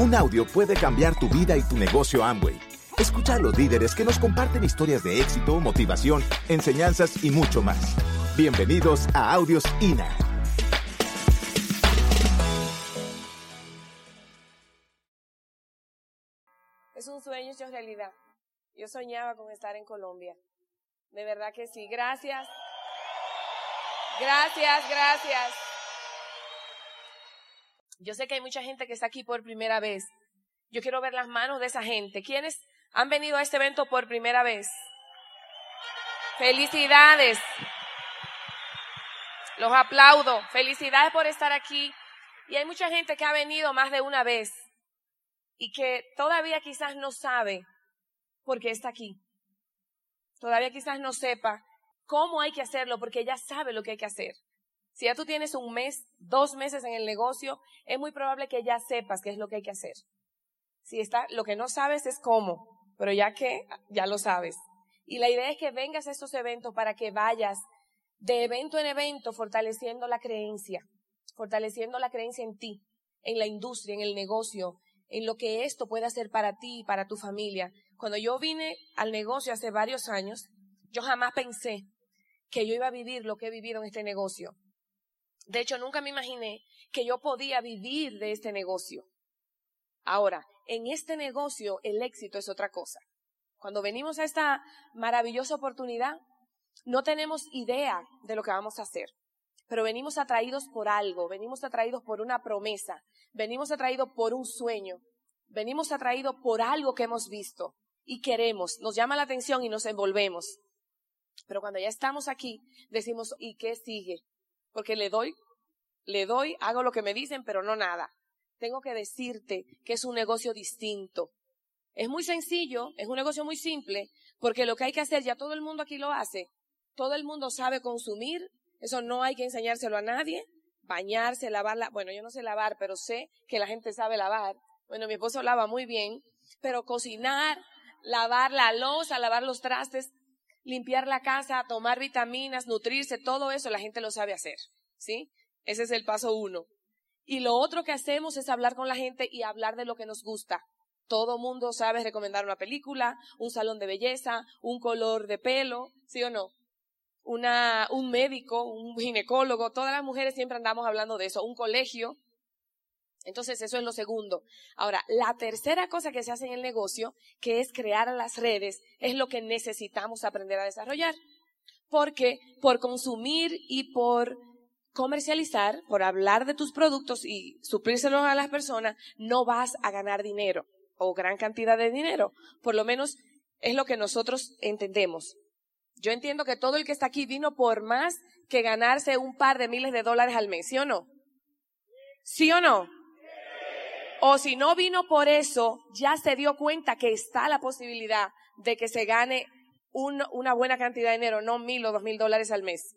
Un audio puede cambiar tu vida y tu negocio Amway. Escucha a los líderes que nos comparten historias de éxito, motivación, enseñanzas y mucho más. Bienvenidos a Audios INA. Es un sueño hecho realidad. Yo soñaba con estar en Colombia. De verdad que sí. Gracias. Gracias, gracias. Yo sé que hay mucha gente que está aquí por primera vez. Yo quiero ver las manos de esa gente. ¿Quiénes han venido a este evento por primera vez? Felicidades. Los aplaudo. Felicidades por estar aquí. Y hay mucha gente que ha venido más de una vez y que todavía quizás no sabe por qué está aquí. Todavía quizás no sepa cómo hay que hacerlo porque ya sabe lo que hay que hacer. Si ya tú tienes un mes, dos meses en el negocio, es muy probable que ya sepas qué es lo que hay que hacer. Si está, lo que no sabes es cómo, pero ya que, ya lo sabes. Y la idea es que vengas a estos eventos para que vayas de evento en evento fortaleciendo la creencia, fortaleciendo la creencia en ti, en la industria, en el negocio, en lo que esto puede hacer para ti y para tu familia. Cuando yo vine al negocio hace varios años, yo jamás pensé que yo iba a vivir lo que he vivido en este negocio. De hecho, nunca me imaginé que yo podía vivir de este negocio. Ahora, en este negocio el éxito es otra cosa. Cuando venimos a esta maravillosa oportunidad, no tenemos idea de lo que vamos a hacer, pero venimos atraídos por algo, venimos atraídos por una promesa, venimos atraídos por un sueño, venimos atraídos por algo que hemos visto y queremos, nos llama la atención y nos envolvemos. Pero cuando ya estamos aquí, decimos, ¿y qué sigue? Porque le doy, le doy, hago lo que me dicen, pero no nada. Tengo que decirte que es un negocio distinto. Es muy sencillo, es un negocio muy simple, porque lo que hay que hacer, ya todo el mundo aquí lo hace. Todo el mundo sabe consumir, eso no hay que enseñárselo a nadie. Bañarse, lavarla, bueno, yo no sé lavar, pero sé que la gente sabe lavar. Bueno, mi esposo lava muy bien, pero cocinar, lavar la losa, lavar los trastes, limpiar la casa, tomar vitaminas, nutrirse, todo eso la gente lo sabe hacer, ¿sí? Ese es el paso uno. Y lo otro que hacemos es hablar con la gente y hablar de lo que nos gusta. Todo mundo sabe recomendar una película, un salón de belleza, un color de pelo, ¿sí o no? Una, un médico, un ginecólogo, todas las mujeres siempre andamos hablando de eso, un colegio, entonces, eso es lo segundo. Ahora, la tercera cosa que se hace en el negocio, que es crear las redes, es lo que necesitamos aprender a desarrollar. Porque por consumir y por comercializar, por hablar de tus productos y suplírselos a las personas, no vas a ganar dinero o gran cantidad de dinero. Por lo menos es lo que nosotros entendemos. Yo entiendo que todo el que está aquí vino por más que ganarse un par de miles de dólares al mes, ¿sí o no? ¿Sí o no? O si no vino por eso, ya se dio cuenta que está la posibilidad de que se gane una buena cantidad de dinero, no mil o dos mil dólares al mes.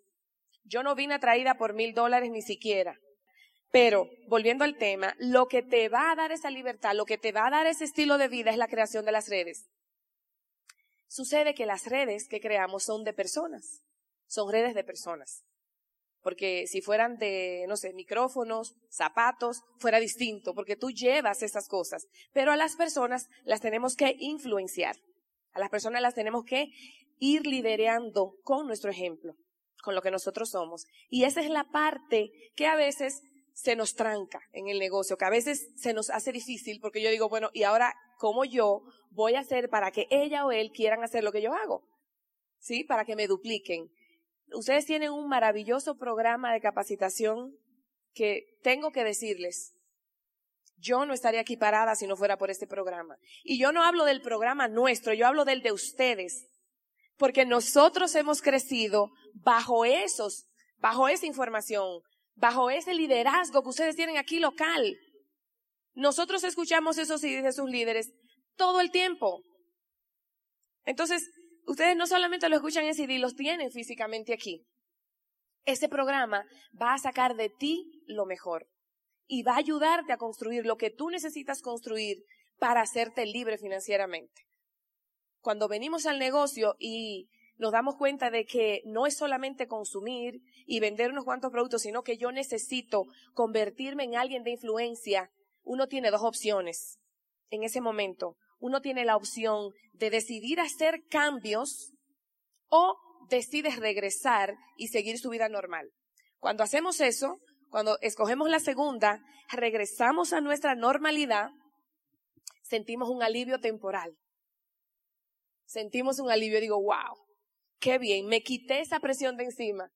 Yo no vine atraída por mil dólares ni siquiera. Pero, volviendo al tema, lo que te va a dar esa libertad, lo que te va a dar ese estilo de vida es la creación de las redes. Sucede que las redes que creamos son de personas, son redes de personas. Porque si fueran de, no sé, micrófonos, zapatos, fuera distinto, porque tú llevas esas cosas. Pero a las personas las tenemos que influenciar. A las personas las tenemos que ir liderando con nuestro ejemplo, con lo que nosotros somos. Y esa es la parte que a veces se nos tranca en el negocio, que a veces se nos hace difícil, porque yo digo, bueno, ¿y ahora cómo yo voy a hacer para que ella o él quieran hacer lo que yo hago? ¿Sí? Para que me dupliquen ustedes tienen un maravilloso programa de capacitación que tengo que decirles, yo no estaría aquí parada si no fuera por este programa. Y yo no hablo del programa nuestro, yo hablo del de ustedes. Porque nosotros hemos crecido bajo esos, bajo esa información, bajo ese liderazgo que ustedes tienen aquí local. Nosotros escuchamos esos de sus líderes todo el tiempo. Entonces, ustedes no solamente lo escuchan en CD, los tienen físicamente aquí. Ese programa va a sacar de ti lo mejor y va a ayudarte a construir lo que tú necesitas construir para hacerte libre financieramente. Cuando venimos al negocio y nos damos cuenta de que no es solamente consumir y vender unos cuantos productos, sino que yo necesito convertirme en alguien de influencia, uno tiene dos opciones en ese momento. Uno tiene la opción de decidir hacer cambios o decides regresar y seguir su vida normal. Cuando hacemos eso, cuando escogemos la segunda, regresamos a nuestra normalidad, sentimos un alivio temporal. Sentimos un alivio digo, wow, qué bien, me quité esa presión de encima.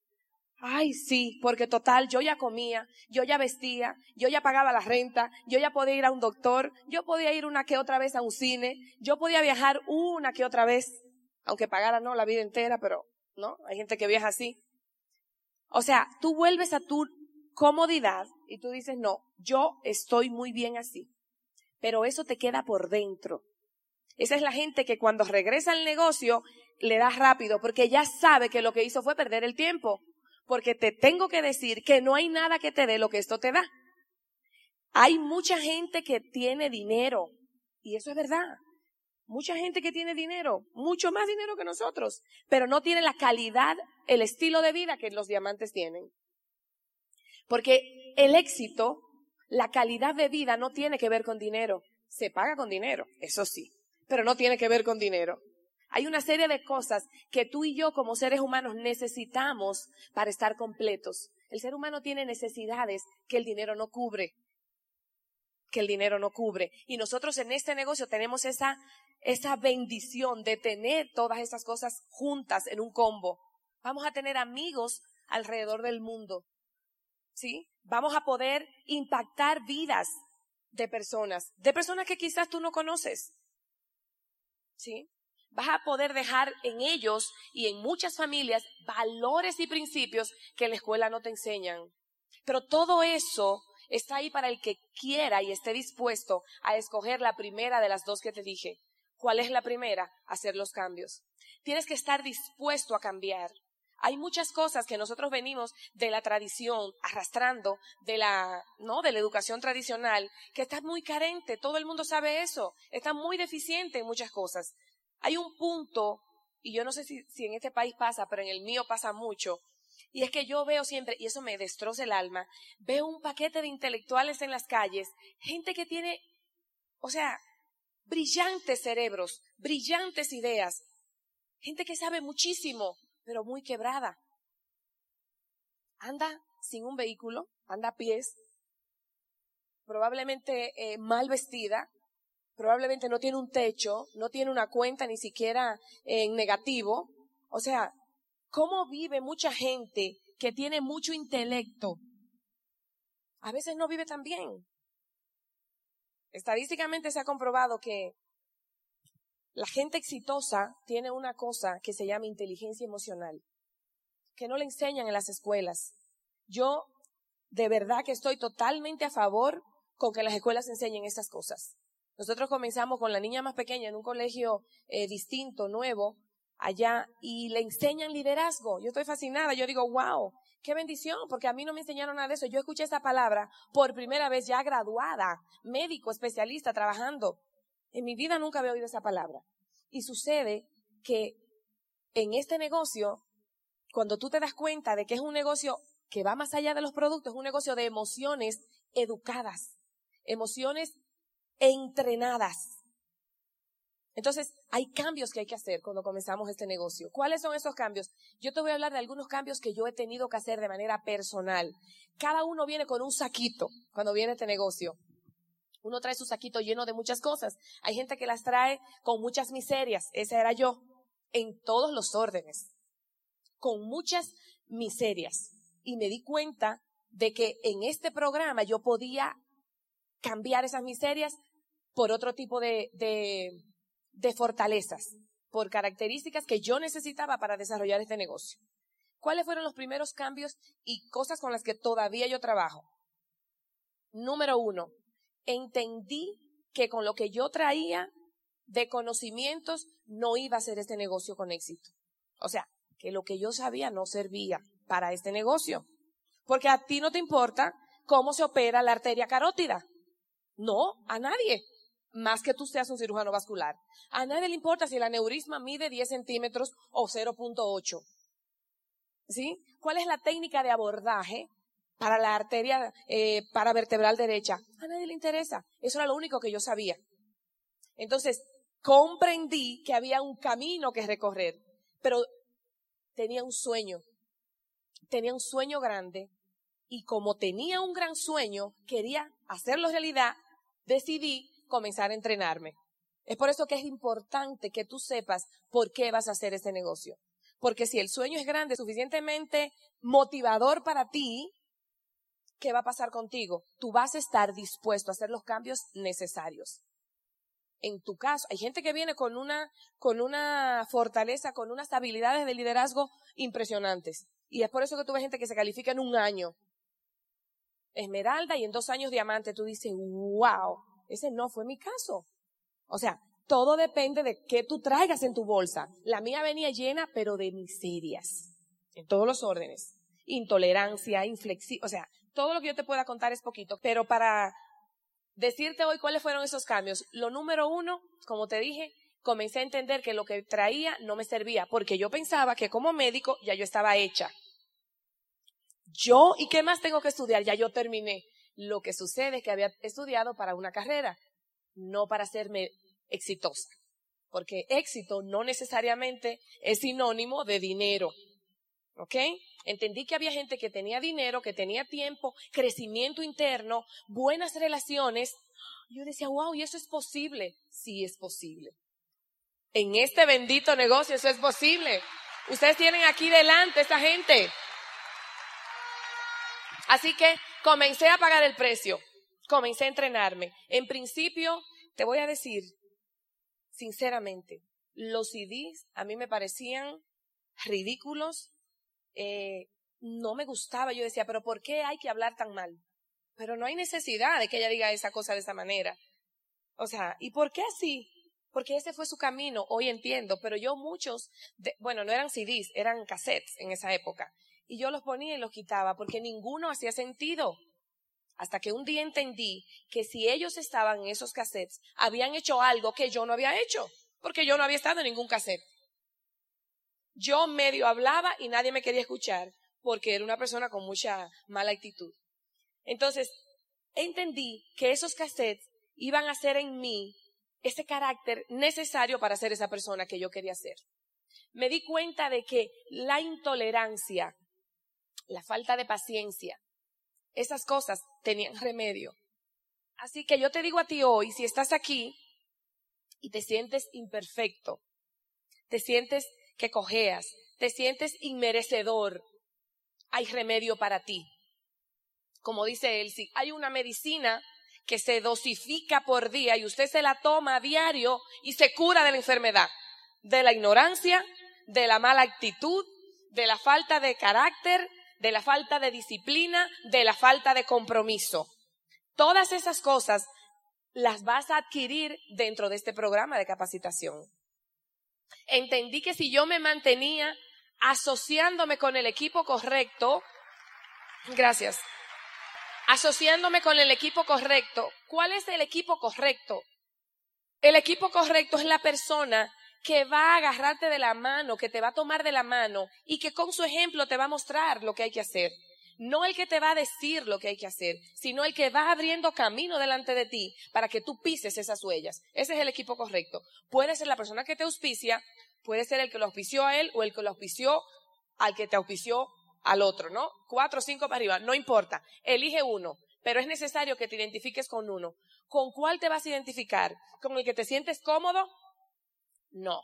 Ay, sí, porque total, yo ya comía, yo ya vestía, yo ya pagaba la renta, yo ya podía ir a un doctor, yo podía ir una que otra vez a un cine, yo podía viajar una que otra vez, aunque pagara no la vida entera, pero no, hay gente que viaja así. O sea, tú vuelves a tu comodidad y tú dices, no, yo estoy muy bien así. Pero eso te queda por dentro. Esa es la gente que cuando regresa al negocio le da rápido porque ya sabe que lo que hizo fue perder el tiempo. Porque te tengo que decir que no hay nada que te dé lo que esto te da. Hay mucha gente que tiene dinero y eso es verdad. Mucha gente que tiene dinero, mucho más dinero que nosotros, pero no tiene la calidad, el estilo de vida que los diamantes tienen. Porque el éxito, la calidad de vida no tiene que ver con dinero. Se paga con dinero, eso sí, pero no tiene que ver con dinero. Hay una serie de cosas que tú y yo como seres humanos necesitamos para estar completos. El ser humano tiene necesidades que el dinero no cubre que el dinero no cubre. Y nosotros en este negocio tenemos esa, esa bendición de tener todas esas cosas juntas en un combo. Vamos a tener amigos alrededor del mundo. ¿Sí? Vamos a poder impactar vidas de personas, de personas que quizás tú no conoces. ¿Sí? Vas a poder dejar en ellos y en muchas familias valores y principios que en la escuela no te enseñan. Pero todo eso está ahí para el que quiera y esté dispuesto a escoger la primera de las dos que te dije. ¿Cuál es la primera? Hacer los cambios. Tienes que estar dispuesto a cambiar. Hay muchas cosas que nosotros venimos de la tradición arrastrando, de la, ¿no? De la educación tradicional, que está muy carente, todo el mundo sabe eso, está muy deficiente en muchas cosas. Hay un punto, y yo no sé si, en este país pasa, pero en el mío pasa mucho, y es que yo veo siempre, y eso me destroza el alma, veo un paquete de intelectuales en las calles, gente que tiene, o sea, brillantes cerebros, brillantes ideas, gente que sabe muchísimo, pero muy quebrada. Anda sin un vehículo, anda a pies, probablemente eh, mal vestida, probablemente no tiene un techo, no tiene una cuenta ni siquiera en negativo. O sea, ¿Cómo vive mucha gente que tiene mucho intelecto? A veces no vive tan bien. Estadísticamente se ha comprobado que la gente exitosa tiene una cosa que se llama inteligencia emocional, que no le enseñan en las escuelas. Yo de verdad que estoy totalmente a favor con que las escuelas enseñen estas cosas. Nosotros comenzamos con la niña más pequeña en un colegio eh, distinto, nuevo, allá y le enseñan liderazgo. Yo estoy fascinada, yo digo, wow, qué bendición, porque a mí no me enseñaron nada de eso. Yo escuché esa palabra por primera vez ya graduada, médico, especialista, trabajando. En mi vida nunca había oído esa palabra. Y sucede que en este negocio, cuando tú te das cuenta de que es un negocio que va más allá de los productos, es un negocio de emociones educadas, emociones entrenadas. Entonces, hay cambios que hay que hacer cuando comenzamos este negocio. ¿Cuáles son esos cambios? Yo te voy a hablar de algunos cambios que yo he tenido que hacer de manera personal. Cada uno viene con un saquito cuando viene este negocio. Uno trae su saquito lleno de muchas cosas. Hay gente que las trae con muchas miserias. Esa era yo. En todos los órdenes. Con muchas miserias. Y me di cuenta de que en este programa yo podía cambiar esas miserias por otro tipo de, fortalezas, por características que yo necesitaba para desarrollar este negocio. ¿Cuáles fueron los primeros cambios y cosas con las que todavía yo trabajo? Número uno, entendí que con lo que yo traía de conocimientos no iba a ser este negocio con éxito. O sea, que lo que yo sabía no servía para este negocio. Porque a ti no te importa cómo se opera la arteria carótida. No, a nadie más que tú seas un cirujano vascular. A nadie le importa si el aneurisma mide 10 centímetros o 0.8. ¿Sí? ¿Cuál es la técnica de abordaje para la arteria eh, paravertebral derecha. A nadie le interesa. Eso era lo único que yo sabía. Entonces, comprendí que había un camino que recorrer, pero tenía un sueño. Tenía un sueño grande y como tenía un gran sueño, quería hacerlo realidad, decidí comenzar a entrenarme. Es por eso que es importante que tú sepas por qué vas a hacer ese negocio. Porque si el sueño es grande, suficientemente motivador para ti, ¿qué va a pasar contigo? Tú vas a estar dispuesto a hacer los cambios necesarios. En tu caso, hay gente que viene con una, con una fortaleza, con unas habilidades de liderazgo impresionantes. Y es por eso que tú gente que se califica en un año. Esmeralda y en dos años diamante. Tú dices, wow, ese no fue mi caso. O sea, todo depende de qué tú traigas en tu bolsa. La mía venía llena, pero de miserias. En todos los órdenes. Intolerancia, inflexión. O sea, todo lo que yo te pueda contar es poquito. Pero para decirte hoy cuáles fueron esos cambios. Lo número uno, como te dije, comencé a entender que lo que traía no me servía, porque yo pensaba que como médico ya yo estaba hecha. Yo, ¿y qué más tengo que estudiar? Ya yo terminé. Lo que sucede es que había estudiado para una carrera, no para hacerme exitosa. Porque éxito no necesariamente es sinónimo de dinero. ¿Ok? Entendí que había gente que tenía dinero, que tenía tiempo, crecimiento interno, buenas relaciones. Yo decía, wow, ¿y eso es posible? Sí es posible. En este bendito negocio eso es posible. Ustedes tienen aquí delante esa gente. Así que comencé a pagar el precio, comencé a entrenarme. En principio, te voy a decir, sinceramente, los CDs a mí me parecían ridículos, eh, no me gustaba. Yo decía, pero ¿por qué hay que hablar tan mal? Pero no hay necesidad de que ella diga esa cosa de esa manera. O sea, ¿y por qué así? Porque ese fue su camino, hoy entiendo, pero yo muchos, bueno, no eran CDs, eran cassettes en esa época. Y yo los ponía y los quitaba porque ninguno hacía sentido. Hasta que un día entendí que si ellos estaban en esos cassettes, habían hecho algo que yo no había hecho, porque yo no había estado en ningún cassette. Yo medio hablaba y nadie me quería escuchar porque era una persona con mucha mala actitud. Entonces, entendí que esos cassettes iban a ser en mí ese carácter necesario para ser esa persona que yo quería ser. Me di cuenta de que la intolerancia, la falta de paciencia, esas cosas tenían remedio. Así que yo te digo a ti hoy, si estás aquí y te sientes imperfecto, te sientes que cojeas, te sientes inmerecedor, hay remedio para ti. Como dice él, si hay una medicina que se dosifica por día y usted se la toma a diario y se cura de la enfermedad, de la ignorancia, de la mala actitud, de la falta de carácter, de la falta de disciplina, de la falta de compromiso. Todas esas cosas las vas a adquirir dentro de este programa de capacitación. Entendí que si yo me mantenía asociándome con el equipo correcto, gracias, asociándome con el equipo correcto, ¿cuál es el equipo correcto? El equipo correcto es la persona que va a agarrarte de la mano, que te va a tomar de la mano y que con su ejemplo te va a mostrar lo que hay que hacer. No el que te va a decir lo que hay que hacer, sino el que va abriendo camino delante de ti para que tú pises esas huellas. Ese es el equipo correcto. Puede ser la persona que te auspicia, puede ser el que lo auspició a él o el que lo auspició al que te auspició al otro, ¿no? Cuatro o cinco para arriba, no importa. Elige uno, pero es necesario que te identifiques con uno. ¿Con cuál te vas a identificar? ¿Con el que te sientes cómodo? No,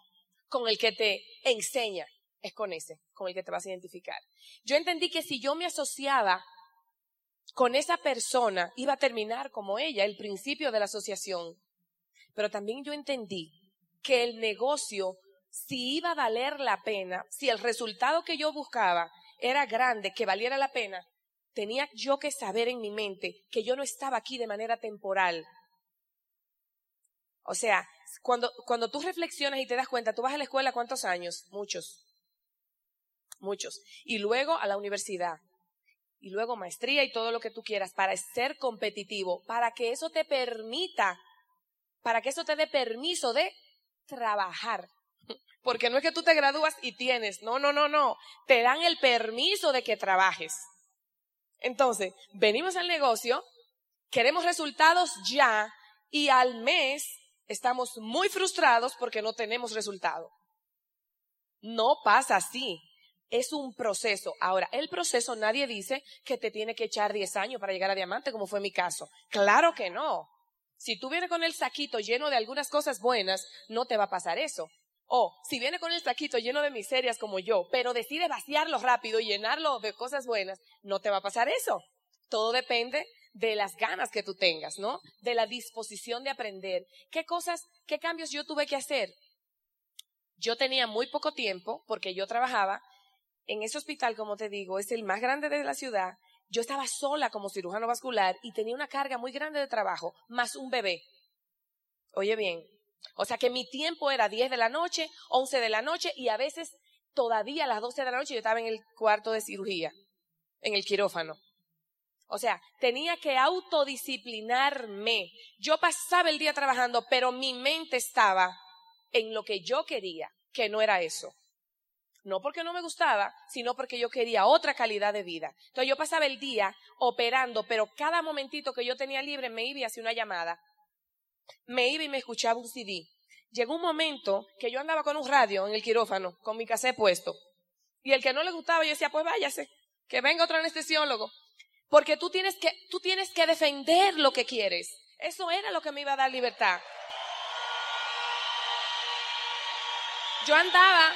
con el que te enseña es con ese, con el que te vas a identificar. Yo entendí que si yo me asociaba con esa persona, iba a terminar como ella, el principio de la asociación. Pero también yo entendí que el negocio, si iba a valer la pena, si el resultado que yo buscaba era grande, que valiera la pena, tenía yo que saber en mi mente que yo no estaba aquí de manera temporal. O sea, cuando, cuando tú reflexionas y te das cuenta, tú vas a la escuela cuántos años? Muchos. Muchos. Y luego a la universidad. Y luego maestría y todo lo que tú quieras para ser competitivo, para que eso te permita, para que eso te dé permiso de trabajar. Porque no es que tú te gradúas y tienes, no, no, no, no. Te dan el permiso de que trabajes. Entonces, venimos al negocio, queremos resultados ya y al mes estamos muy frustrados porque no tenemos resultado. No pasa así. Es un proceso. Ahora, el proceso nadie dice que te tiene que echar 10 años para llegar a diamante, como fue mi caso. Claro que no. Si tú vienes con el saquito lleno de algunas cosas buenas, no te va a pasar eso. O si viene con el saquito lleno de miserias como yo, pero decide vaciarlo rápido y llenarlo de cosas buenas, no te va a pasar eso. Todo depende de las ganas que tú tengas, ¿no? De la disposición de aprender. ¿Qué cosas, qué cambios yo tuve que hacer? Yo tenía muy poco tiempo porque yo trabajaba en ese hospital, como te digo, es el más grande de la ciudad. Yo estaba sola como cirujano vascular y tenía una carga muy grande de trabajo, más un bebé. Oye bien, o sea que mi tiempo era 10 de la noche, 11 de la noche y a veces todavía a las 12 de la noche yo estaba en el cuarto de cirugía, en el quirófano. O sea, tenía que autodisciplinarme. Yo pasaba el día trabajando, pero mi mente estaba en lo que yo quería, que no era eso. No porque no me gustaba, sino porque yo quería otra calidad de vida. Entonces yo pasaba el día operando, pero cada momentito que yo tenía libre me iba y hacía una llamada. Me iba y me escuchaba un CD. Llegó un momento que yo andaba con un radio en el quirófano, con mi cassette puesto. Y el que no le gustaba, yo decía, pues váyase, que venga otro anestesiólogo. Porque tú tienes que, tú tienes que defender lo que quieres. Eso era lo que me iba a dar libertad. Yo andaba,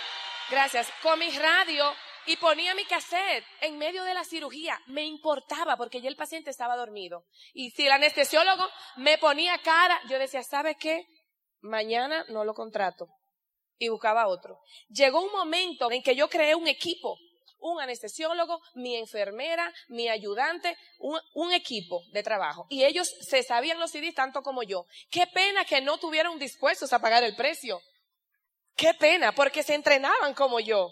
gracias, con mi radio y ponía mi cassette en medio de la cirugía. Me importaba porque ya el paciente estaba dormido. Y si el anestesiólogo me ponía cara, yo decía, ¿sabe qué? Mañana no lo contrato. Y buscaba otro. Llegó un momento en que yo creé un equipo un anestesiólogo, mi enfermera, mi ayudante, un, equipo de trabajo. Y ellos se sabían los CDs tanto como yo. Qué pena que no tuvieron dispuestos a pagar el precio. Qué pena, porque se entrenaban como yo.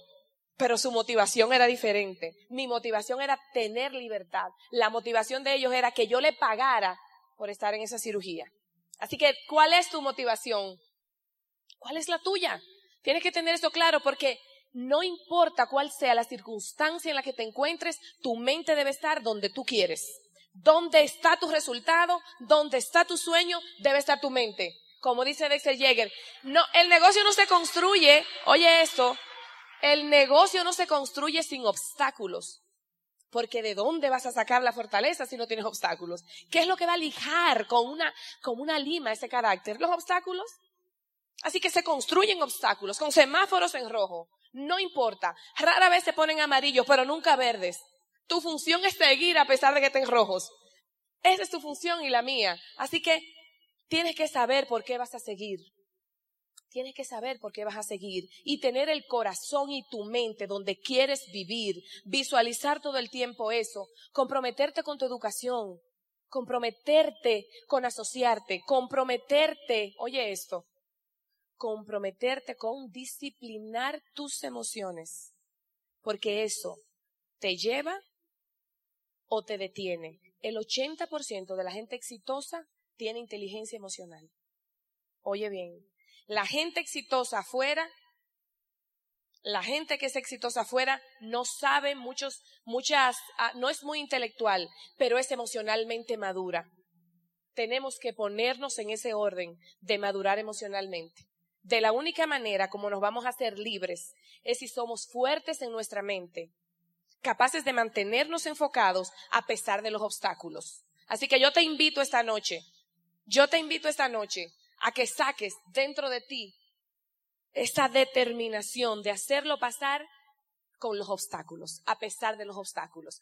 Pero su motivación era diferente. Mi motivación era tener libertad. La motivación de ellos era que yo le pagara por estar en esa cirugía. Así que, ¿cuál es tu motivación? ¿Cuál es la tuya? Tienes que tener eso claro porque no importa cuál sea la circunstancia en la que te encuentres, tu mente debe estar donde tú quieres. ¿Dónde está tu resultado? ¿Dónde está tu sueño? Debe estar tu mente. Como dice Dexter Yeager, no, el negocio no se construye, oye esto, el negocio no se construye sin obstáculos. Porque ¿de dónde vas a sacar la fortaleza si no tienes obstáculos? ¿Qué es lo que va a lijar con una, con una lima ese carácter? Los obstáculos. Así que se construyen obstáculos con semáforos en rojo. No importa. Rara vez se ponen amarillos, pero nunca verdes. Tu función es seguir a pesar de que estén rojos. Esa es tu función y la mía. Así que tienes que saber por qué vas a seguir. Tienes que saber por qué vas a seguir y tener el corazón y tu mente donde quieres vivir, visualizar todo el tiempo eso, comprometerte con tu educación, comprometerte con asociarte, comprometerte, oye esto, comprometerte con disciplinar tus emociones, porque eso te lleva o te detiene. El 80% de la gente exitosa tiene inteligencia emocional. Oye bien, la gente exitosa afuera, la gente que es exitosa afuera no sabe muchos, muchas, ah, no es muy intelectual, pero es emocionalmente madura. Tenemos que ponernos en ese orden de madurar emocionalmente de la única manera como nos vamos a hacer libres es si somos fuertes en nuestra mente, capaces de mantenernos enfocados a pesar de los obstáculos. Así que yo te invito esta noche, yo te invito esta noche a que saques dentro de ti esa determinación de hacerlo pasar con los obstáculos, a pesar de los obstáculos.